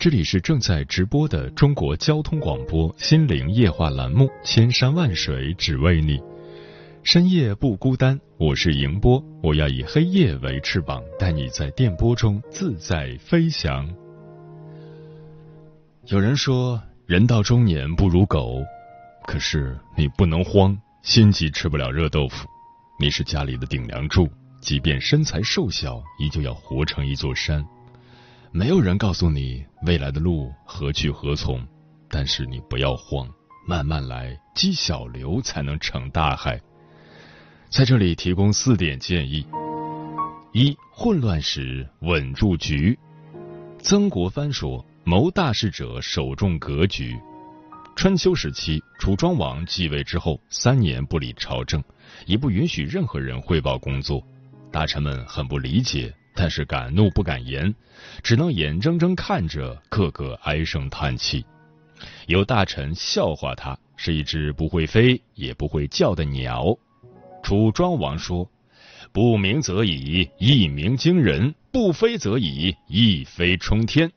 这里是正在直播的中国交通广播心灵夜话栏目《千山万水只为你》。深夜不孤单，我是迎波，我要以黑夜为翅膀，带你在电波中自在飞翔。有人说，人到中年不如狗，可是你不能慌，心急吃不了热豆腐。你是家里的顶梁柱，即便身材瘦小，依旧要活成一座山。没有人告诉你未来的路何去何从，但是你不要慌，慢慢来，积小流才能成大海。在这里提供四点建议：一、混乱时稳住局。曾国藩说：“谋大事者，首重格局。”春秋时期，楚庄王继位之后，三年不理朝政，也不允许任何人汇报工作。大臣们很不理解，但是敢怒不敢言，只能眼睁睁看着，个个唉声叹气。有大臣笑话他是一只不会飞也不会叫的鸟。楚庄王说：“不鸣则已，一鸣惊人；不飞则已，一飞冲天。”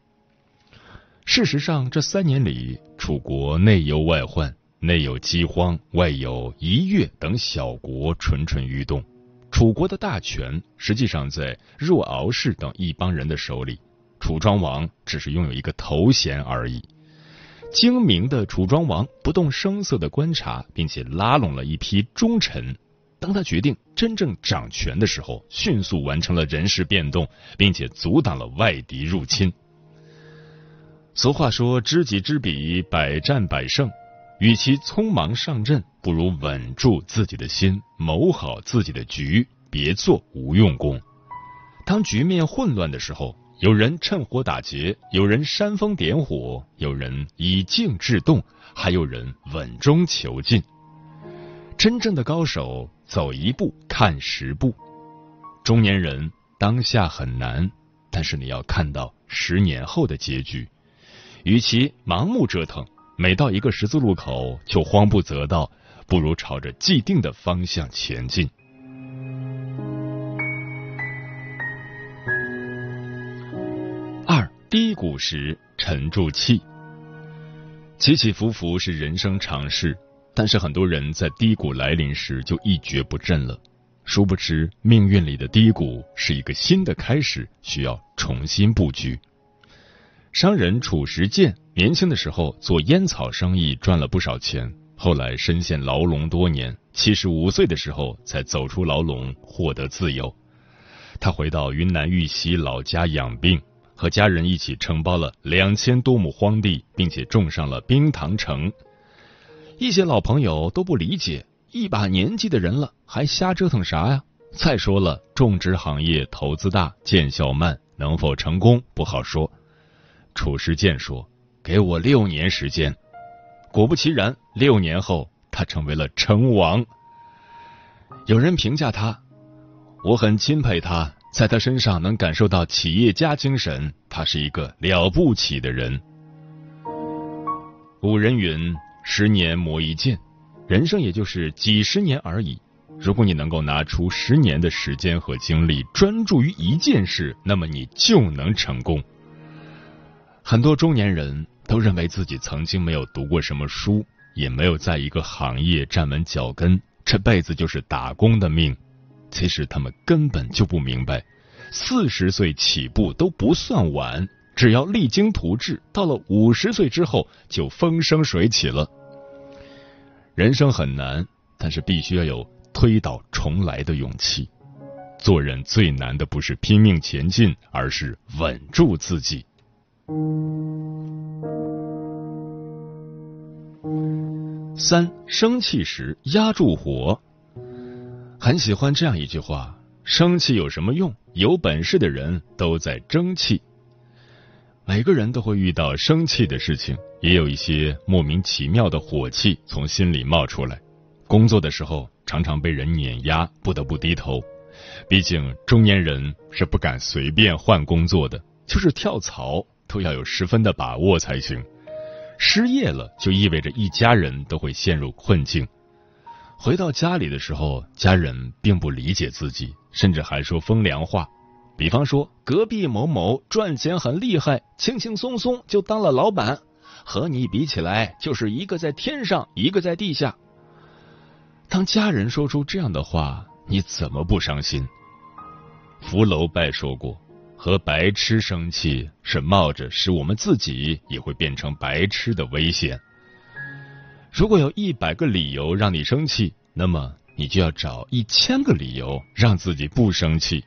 事实上，这三年里，楚国内忧外患，内有饥荒，外有夷越等小国蠢蠢欲动。楚国的大权实际上在若敖氏等一帮人的手里，楚庄王只是拥有一个头衔而已。精明的楚庄王不动声色的观察，并且拉拢了一批忠臣。当他决定真正掌权的时候，迅速完成了人事变动，并且阻挡了外敌入侵。俗话说：“知己知彼，百战百胜。”与其匆忙上阵，不如稳住自己的心，谋好自己的局，别做无用功。当局面混乱的时候，有人趁火打劫，有人煽风点火，有人以静制动，还有人稳中求进。真正的高手。走一步看十步，中年人当下很难，但是你要看到十年后的结局。与其盲目折腾，每到一个十字路口就慌不择道，不如朝着既定的方向前进。二低谷时沉住气，起起伏伏是人生常事。但是很多人在低谷来临时就一蹶不振了，殊不知命运里的低谷是一个新的开始，需要重新布局。商人褚时健年轻的时候做烟草生意赚了不少钱，后来深陷牢笼多年，七十五岁的时候才走出牢笼，获得自由。他回到云南玉溪老家养病，和家人一起承包了两千多亩荒地，并且种上了冰糖橙。一些老朋友都不理解，一把年纪的人了，还瞎折腾啥呀？再说了，种植行业投资大，见效慢，能否成功不好说。褚时健说：“给我六年时间。”果不其然，六年后他成为了成王。有人评价他：“我很钦佩他，在他身上能感受到企业家精神，他是一个了不起的人。”古人云。十年磨一剑，人生也就是几十年而已。如果你能够拿出十年的时间和精力专注于一件事，那么你就能成功。很多中年人都认为自己曾经没有读过什么书，也没有在一个行业站稳脚跟，这辈子就是打工的命。其实他们根本就不明白，四十岁起步都不算晚，只要励精图治，到了五十岁之后就风生水起了。人生很难，但是必须要有推倒重来的勇气。做人最难的不是拼命前进，而是稳住自己。三，生气时压住火。很喜欢这样一句话：生气有什么用？有本事的人都在争气。每个人都会遇到生气的事情，也有一些莫名其妙的火气从心里冒出来。工作的时候常常被人碾压，不得不低头。毕竟中年人是不敢随便换工作的，就是跳槽都要有十分的把握才行。失业了就意味着一家人都会陷入困境。回到家里的时候，家人并不理解自己，甚至还说风凉话。比方说，隔壁某某赚钱很厉害，轻轻松松就当了老板，和你比起来，就是一个在天上，一个在地下。当家人说出这样的话，你怎么不伤心？福楼拜说过，和白痴生气是冒着使我们自己也会变成白痴的危险。如果有一百个理由让你生气，那么你就要找一千个理由让自己不生气。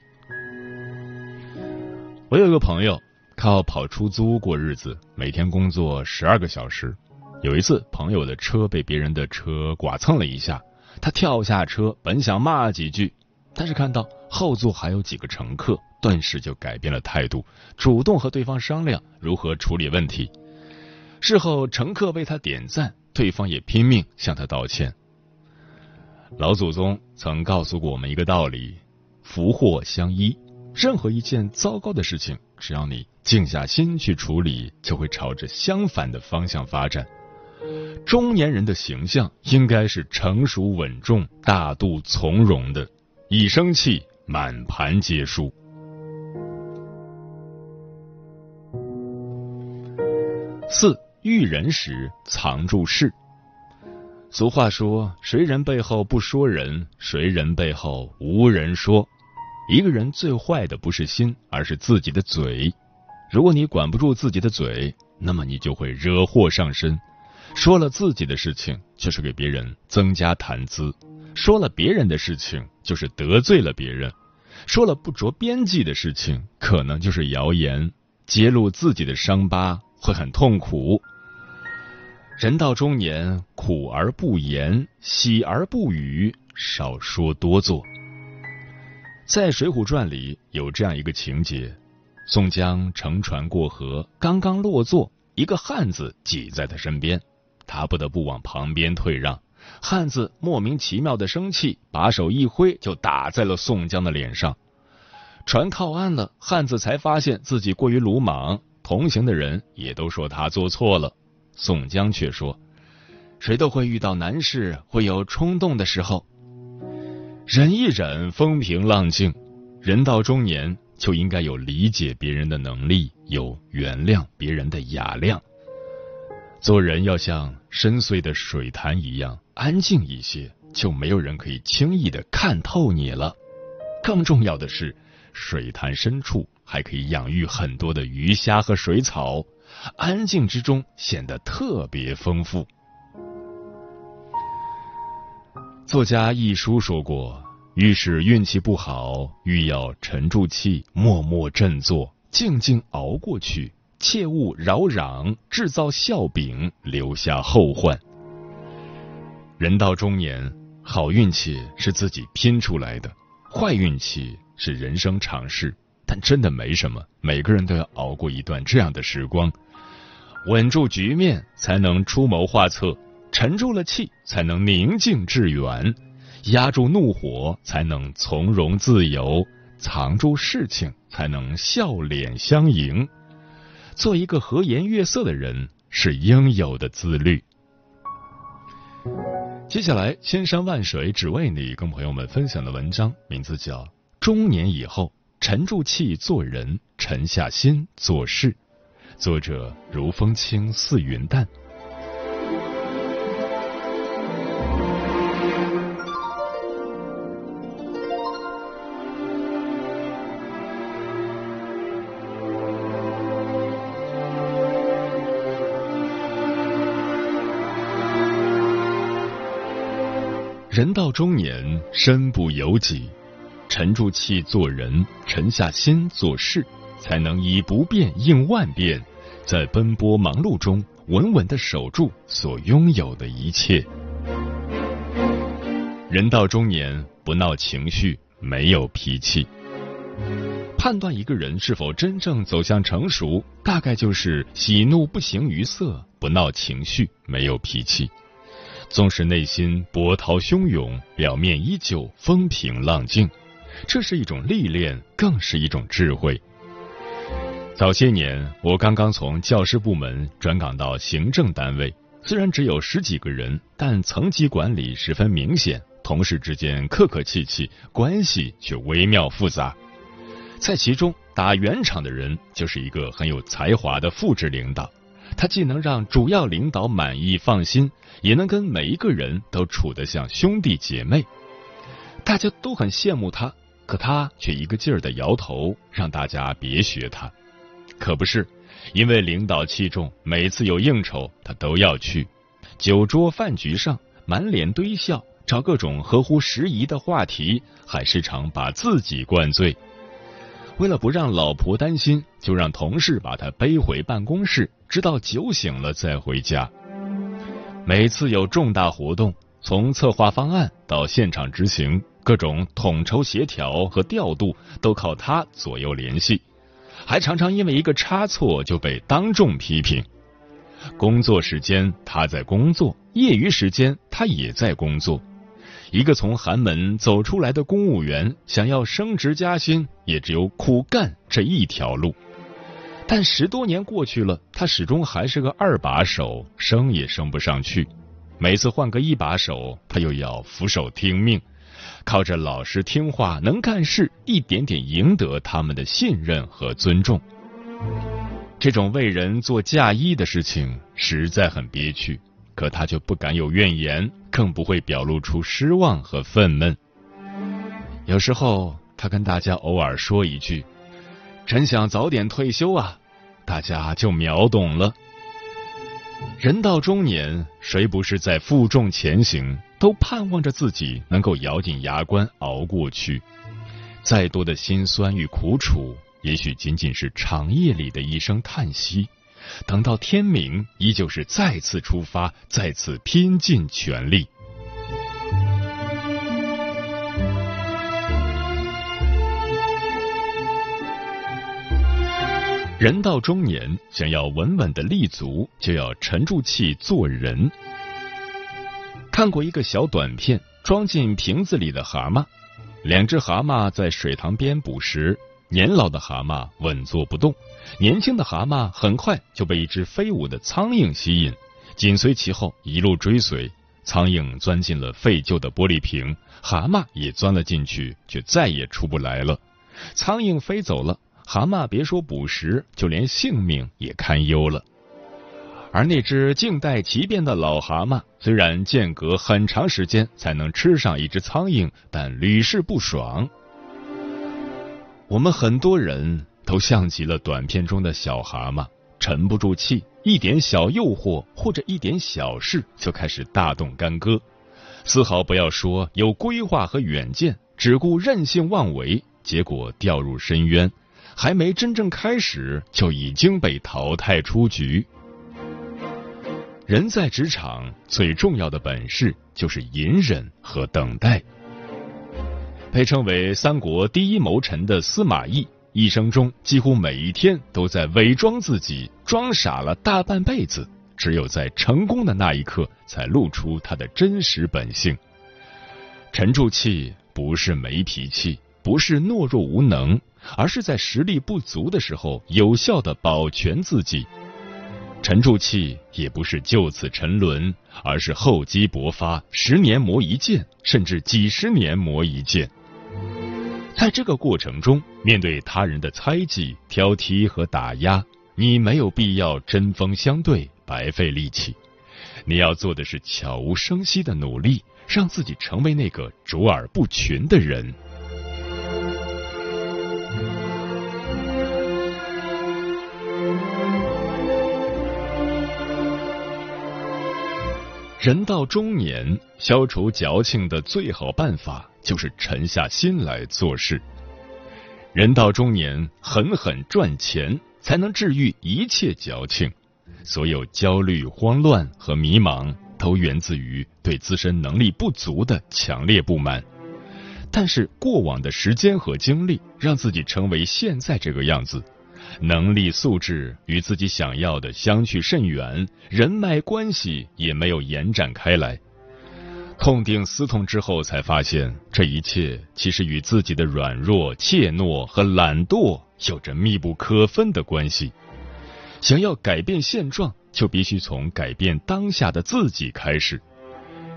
我有个朋友靠跑出租过日子，每天工作十二个小时。有一次，朋友的车被别人的车剐蹭了一下，他跳下车，本想骂几句，但是看到后座还有几个乘客，顿时就改变了态度，主动和对方商量如何处理问题。事后，乘客为他点赞，对方也拼命向他道歉。老祖宗曾告诉过我们一个道理：福祸相依。任何一件糟糕的事情，只要你静下心去处理，就会朝着相反的方向发展。中年人的形象应该是成熟稳重、大度从容的，一生气满盘皆输。四遇人时藏住事。俗话说：“谁人背后不说人，谁人背后无人说。”一个人最坏的不是心，而是自己的嘴。如果你管不住自己的嘴，那么你就会惹祸上身。说了自己的事情，就是给别人增加谈资；说了别人的事情，就是得罪了别人；说了不着边际的事情，可能就是谣言。揭露自己的伤疤会很痛苦。人到中年，苦而不言，喜而不语，少说多做。在《水浒传》里有这样一个情节：宋江乘船过河，刚刚落座，一个汉子挤在他身边，他不得不往旁边退让。汉子莫名其妙的生气，把手一挥，就打在了宋江的脸上。船靠岸了，汉子才发现自己过于鲁莽，同行的人也都说他做错了。宋江却说：“谁都会遇到难事，会有冲动的时候。”忍一忍，风平浪静。人到中年，就应该有理解别人的能力，有原谅别人的雅量。做人要像深邃的水潭一样安静一些，就没有人可以轻易的看透你了。更重要的是，水潭深处还可以养育很多的鱼虾和水草，安静之中显得特别丰富。作家一书说过：“遇事运气不好，欲要沉住气，默默振作，静静熬过去，切勿扰攘，制造笑柄，留下后患。”人到中年，好运气是自己拼出来的，坏运气是人生常事，但真的没什么。每个人都要熬过一段这样的时光，稳住局面，才能出谋划策。沉住了气，才能宁静致远；压住怒火，才能从容自由；藏住事情，才能笑脸相迎。做一个和颜悦色的人，是应有的自律。接下来，千山万水只为你，跟朋友们分享的文章名字叫《中年以后沉住气做人，沉下心做事》，作者如风轻似云淡。人到中年，身不由己，沉住气做人，沉下心做事，才能以不变应万变，在奔波忙碌中稳稳的守住所拥有的一切。人到中年，不闹情绪，没有脾气。判断一个人是否真正走向成熟，大概就是喜怒不形于色，不闹情绪，没有脾气。纵使内心波涛汹涌，表面依旧风平浪静，这是一种历练，更是一种智慧。早些年，我刚刚从教师部门转岗到行政单位，虽然只有十几个人，但层级管理十分明显，同事之间客客气气，关系却微妙复杂。在其中，打圆场的人就是一个很有才华的副职领导。他既能让主要领导满意放心，也能跟每一个人都处得像兄弟姐妹。大家都很羡慕他，可他却一个劲儿的摇头，让大家别学他。可不是，因为领导器重，每次有应酬他都要去。酒桌饭局上，满脸堆笑，找各种合乎时宜的话题，还时常把自己灌醉。为了不让老婆担心，就让同事把他背回办公室，直到酒醒了再回家。每次有重大活动，从策划方案到现场执行，各种统筹协调和调度都靠他左右联系，还常常因为一个差错就被当众批评。工作时间他在工作，业余时间他也在工作。一个从寒门走出来的公务员，想要升职加薪，也只有苦干这一条路。但十多年过去了，他始终还是个二把手，升也升不上去。每次换个一把手，他又要俯首听命，靠着老实听话、能干事，一点点赢得他们的信任和尊重。这种为人做嫁衣的事情，实在很憋屈。可他就不敢有怨言，更不会表露出失望和愤懑。有时候，他跟大家偶尔说一句：“真想早点退休啊！”大家就秒懂了。人到中年，谁不是在负重前行？都盼望着自己能够咬紧牙关熬过去。再多的辛酸与苦楚，也许仅仅是长夜里的一声叹息。等到天明，依旧是再次出发，再次拼尽全力。人到中年，想要稳稳的立足，就要沉住气做人。看过一个小短片，装进瓶子里的蛤蟆，两只蛤蟆在水塘边捕食。年老的蛤蟆稳坐不动，年轻的蛤蟆很快就被一只飞舞的苍蝇吸引，紧随其后一路追随。苍蝇钻进了废旧的玻璃瓶，蛤蟆也钻了进去，却再也出不来了。苍蝇飞走了，蛤蟆别说捕食，就连性命也堪忧了。而那只静待其变的老蛤蟆，虽然间隔很长时间才能吃上一只苍蝇，但屡试不爽。我们很多人都像极了短片中的小蛤蟆，沉不住气，一点小诱惑或者一点小事就开始大动干戈，丝毫不要说有规划和远见，只顾任性妄为，结果掉入深渊，还没真正开始就已经被淘汰出局。人在职场最重要的本事就是隐忍和等待。被称为三国第一谋臣的司马懿，一生中几乎每一天都在伪装自己，装傻了大半辈子，只有在成功的那一刻才露出他的真实本性。沉住气不是没脾气，不是懦弱无能，而是在实力不足的时候有效的保全自己。沉住气也不是就此沉沦，而是厚积薄发，十年磨一剑，甚至几十年磨一剑。在这个过程中，面对他人的猜忌、挑剔和打压，你没有必要针锋相对、白费力气。你要做的是悄无声息的努力，让自己成为那个卓尔不群的人。人到中年，消除矫情的最好办法就是沉下心来做事。人到中年，狠狠赚钱才能治愈一切矫情。所有焦虑、慌乱和迷茫，都源自于对自身能力不足的强烈不满。但是过往的时间和经历，让自己成为现在这个样子。能力素质与自己想要的相去甚远，人脉关系也没有延展开来。痛定思痛之后，才发现这一切其实与自己的软弱、怯懦和懒惰有着密不可分的关系。想要改变现状，就必须从改变当下的自己开始。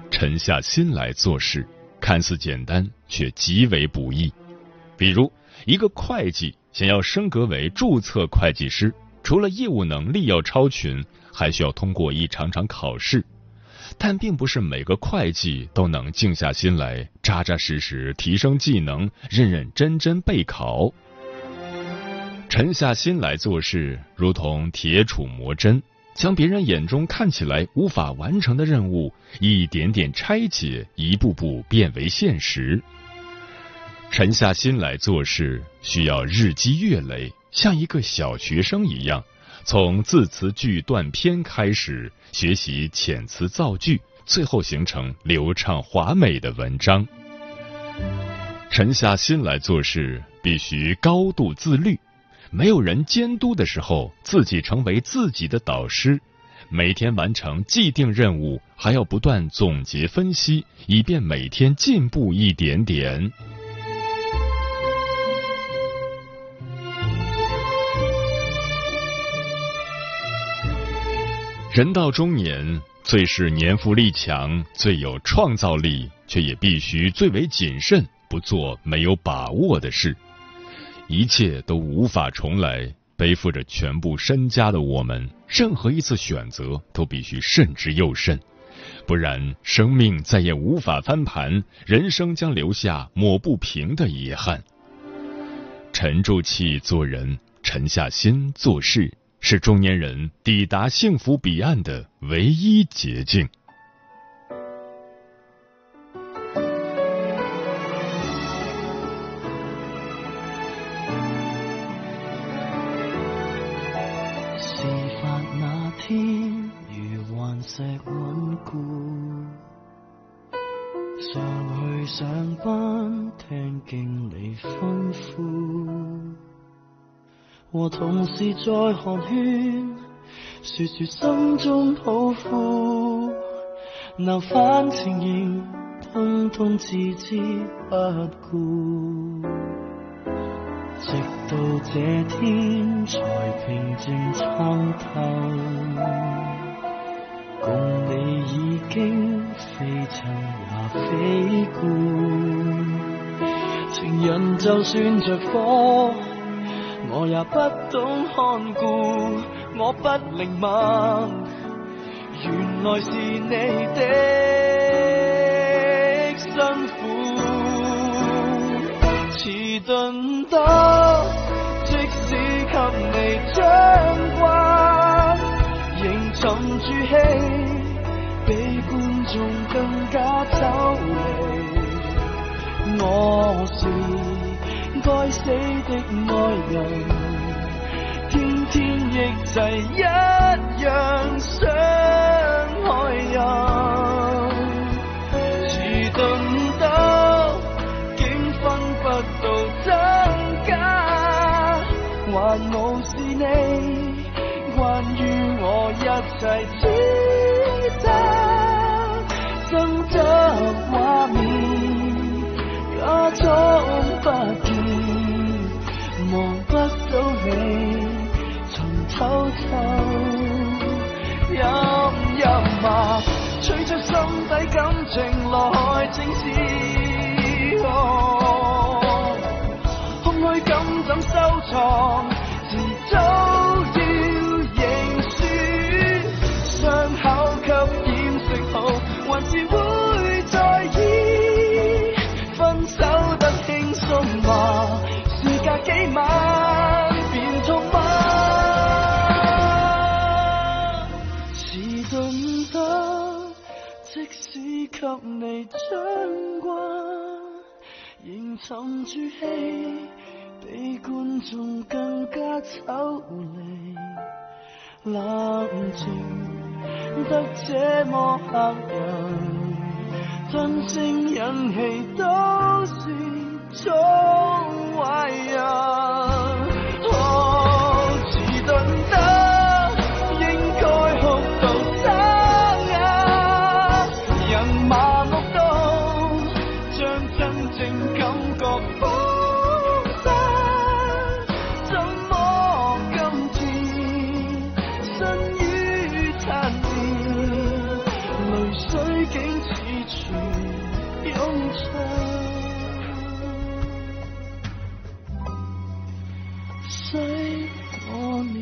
沉下心来做事，看似简单，却极为不易。比如，一个会计。想要升格为注册会计师，除了业务能力要超群，还需要通过一场场考试。但并不是每个会计都能静下心来，扎扎实实提升技能，认认真真备考。沉下心来做事，如同铁杵磨针，将别人眼中看起来无法完成的任务，一点点拆解，一步步变为现实。沉下心来做事，需要日积月累，像一个小学生一样，从字词句段篇开始学习遣词造句，最后形成流畅华美的文章。沉下心来做事，必须高度自律。没有人监督的时候，自己成为自己的导师，每天完成既定任务，还要不断总结分析，以便每天进步一点点。人到中年，最是年富力强，最有创造力，却也必须最为谨慎，不做没有把握的事。一切都无法重来，背负着全部身家的我们，任何一次选择都必须慎之又慎，不然生命再也无法翻盘，人生将留下抹不平的遗憾。沉住气做人，沉下心做事。是中年人抵达幸福彼岸的唯一捷径。事发那天如顽石稳固，上去上班听经理吩咐。和同事在寒暄，说说心中抱负，闹翻情形，通通置之不顾。直到这天才平静参透，共你已经非亲也非故，情人就算着火。我也不懂看顾，我不灵敏，原来是你的辛苦，迟钝得即使给你掌摑，仍沉住气，比观众更加抽离。我是。死的爱人，天天亦齐一样伤害人。迟钝得竟分不到真假，还无视你关于我一切指责，怎收藏？迟早要认输，伤口给掩饰好，还是会在意？分手得轻松吗？隔几晚便痛吗？迟钝得即使给你掌挂，仍沉住气，比观众更加丑离。冷静得这么吓人，真声引起都是种坏人。醉过你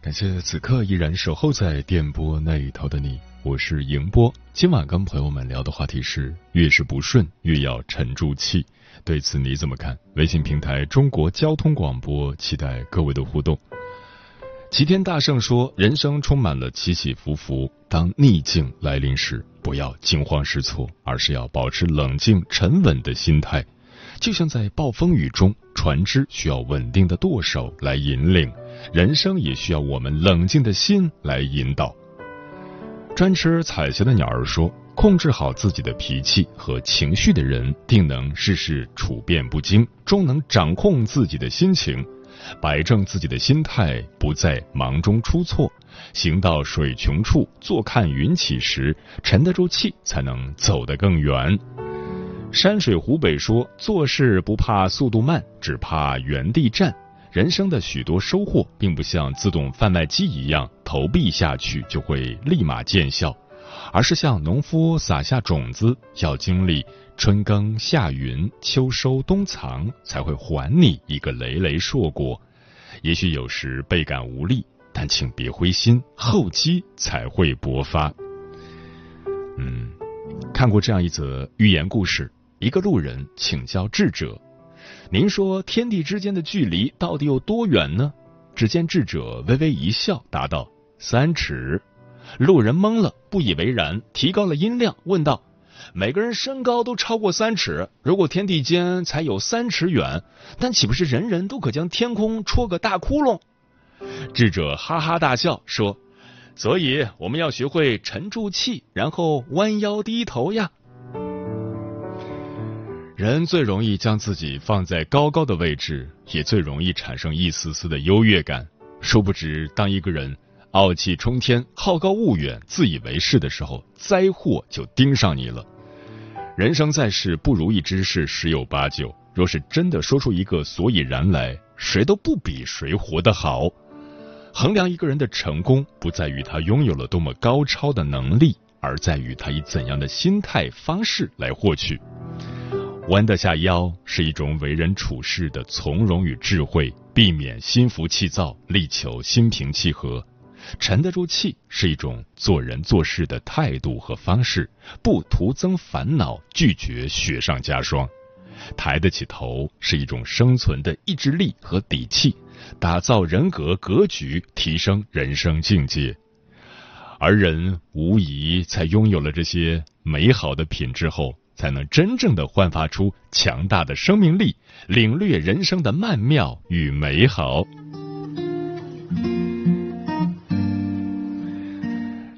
感谢此刻依然守候在电波那一头的你，我是迎波。今晚跟朋友们聊的话题是：越是不顺，越要沉住气。对此你怎么看？微信平台中国交通广播，期待各位的互动。齐天大圣说：“人生充满了起起伏伏，当逆境来临时，不要惊慌失措，而是要保持冷静沉稳的心态。就像在暴风雨中，船只需要稳定的舵手来引领。”人生也需要我们冷静的心来引导。专吃彩霞的鸟儿说：“控制好自己的脾气和情绪的人，定能事事处变不惊，终能掌控自己的心情，摆正自己的心态，不在忙中出错。行到水穷处，坐看云起时，沉得住气，才能走得更远。”山水湖北说：“做事不怕速度慢，只怕原地站。”人生的许多收获，并不像自动贩卖机一样投币下去就会立马见效，而是像农夫撒下种子，要经历春耕夏耘、秋收冬藏，才会还你一个累累硕果。也许有时倍感无力，但请别灰心，厚积才会薄发。嗯，看过这样一则寓言故事：一个路人请教智者。您说天地之间的距离到底有多远呢？只见智者微微一笑，答道：“三尺。”路人懵了，不以为然，提高了音量，问道：“每个人身高都超过三尺，如果天地间才有三尺远，但岂不是人人都可将天空戳个大窟窿？”智者哈哈大笑说：“所以我们要学会沉住气，然后弯腰低头呀。”人最容易将自己放在高高的位置，也最容易产生一丝丝的优越感。殊不知，当一个人傲气冲天、好高骛远、自以为是的时候，灾祸就盯上你了。人生在世，不如意之事十有八九。若是真的说出一个所以然来，谁都不比谁活得好。衡量一个人的成功，不在于他拥有了多么高超的能力，而在于他以怎样的心态方式来获取。弯得下腰是一种为人处事的从容与智慧，避免心浮气躁，力求心平气和；沉得住气是一种做人做事的态度和方式，不徒增烦恼，拒绝雪上加霜；抬得起头是一种生存的意志力和底气，打造人格格局，提升人生境界。而人无疑在拥有了这些美好的品质后。才能真正的焕发出强大的生命力，领略人生的曼妙与美好。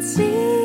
孩子